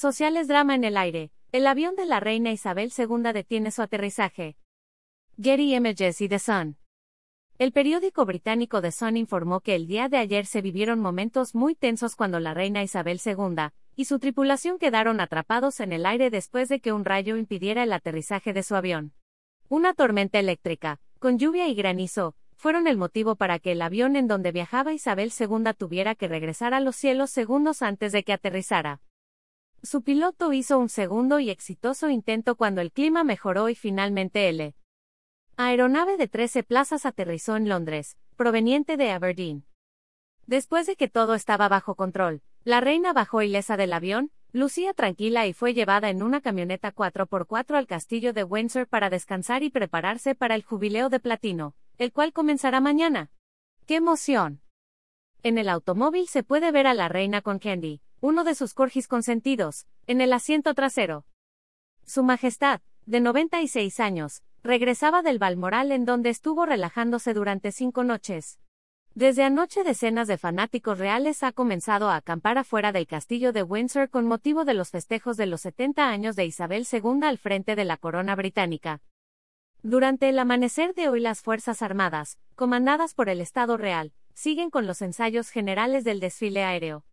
Sociales drama en el aire. El avión de la reina Isabel II detiene su aterrizaje. Getty Images y The Sun. El periódico británico The Sun informó que el día de ayer se vivieron momentos muy tensos cuando la reina Isabel II y su tripulación quedaron atrapados en el aire después de que un rayo impidiera el aterrizaje de su avión. Una tormenta eléctrica, con lluvia y granizo, fueron el motivo para que el avión en donde viajaba Isabel II tuviera que regresar a los cielos segundos antes de que aterrizara. Su piloto hizo un segundo y exitoso intento cuando el clima mejoró y finalmente el aeronave de 13 plazas aterrizó en Londres, proveniente de Aberdeen. Después de que todo estaba bajo control, la reina bajó ilesa del avión, lucía tranquila y fue llevada en una camioneta 4x4 al castillo de Windsor para descansar y prepararse para el jubileo de platino, el cual comenzará mañana. ¡Qué emoción! En el automóvil se puede ver a la reina con Candy, uno de sus corgis consentidos, en el asiento trasero. Su Majestad, de 96 años, regresaba del Balmoral en donde estuvo relajándose durante cinco noches. Desde anoche decenas de fanáticos reales ha comenzado a acampar afuera del castillo de Windsor con motivo de los festejos de los 70 años de Isabel II al frente de la corona británica. Durante el amanecer de hoy las Fuerzas Armadas, comandadas por el Estado Real, siguen con los ensayos generales del desfile aéreo.